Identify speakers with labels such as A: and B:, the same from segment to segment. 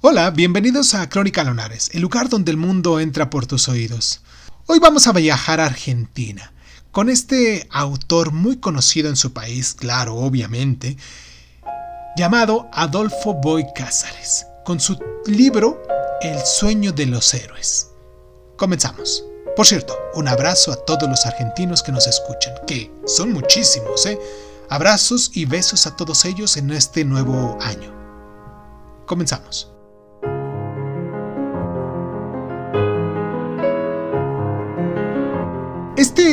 A: Hola, bienvenidos a Crónica Lonares, el lugar donde el mundo entra por tus oídos. Hoy vamos a viajar a Argentina, con este autor muy conocido en su país, claro, obviamente, llamado Adolfo Boy Cázares, con su libro El sueño de los héroes. Comenzamos. Por cierto, un abrazo a todos los argentinos que nos escuchan, que son muchísimos, ¿eh? Abrazos y besos a todos ellos en este nuevo año. Comenzamos.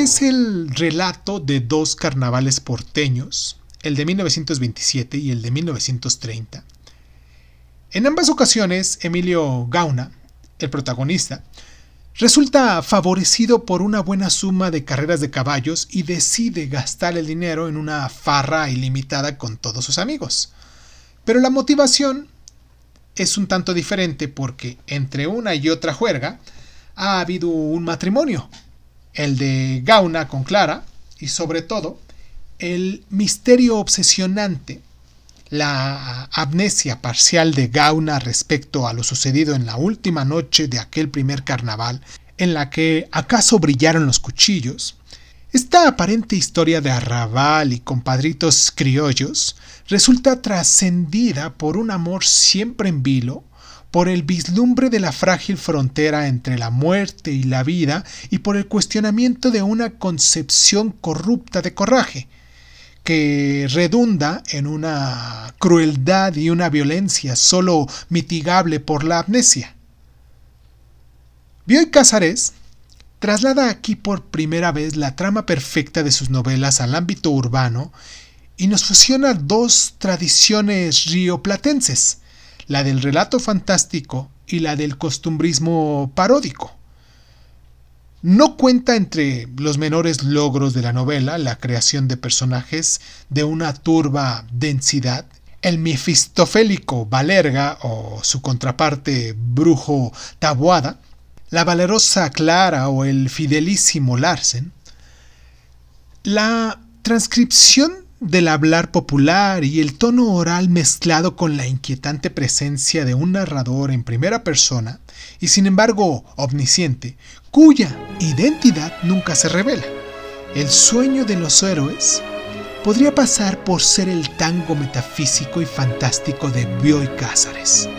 A: Es el relato de dos carnavales porteños, el de 1927 y el de 1930. En ambas ocasiones, Emilio Gauna, el protagonista, resulta favorecido por una buena suma de carreras de caballos y decide gastar el dinero en una farra ilimitada con todos sus amigos. Pero la motivación es un tanto diferente porque entre una y otra juerga ha habido un matrimonio el de Gauna con Clara y sobre todo el misterio obsesionante, la amnesia parcial de Gauna respecto a lo sucedido en la última noche de aquel primer carnaval en la que acaso brillaron los cuchillos, esta aparente historia de arrabal y compadritos criollos resulta trascendida por un amor siempre en vilo, por el vislumbre de la frágil frontera entre la muerte y la vida y por el cuestionamiento de una concepción corrupta de coraje, que redunda en una crueldad y una violencia sólo mitigable por la amnesia. Bioy Casares traslada aquí por primera vez la trama perfecta de sus novelas al ámbito urbano y nos fusiona dos tradiciones rioplatenses, la del relato fantástico y la del costumbrismo paródico. No cuenta entre los menores logros de la novela la creación de personajes de una turba densidad, el mefistofélico Valerga o su contraparte brujo Tabuada, la valerosa Clara o el fidelísimo Larsen, la transcripción del hablar popular y el tono oral mezclado con la inquietante presencia de un narrador en primera persona, y sin embargo omnisciente, cuya identidad nunca se revela. El sueño de los héroes podría pasar por ser el tango metafísico y fantástico de Bioy Cázares.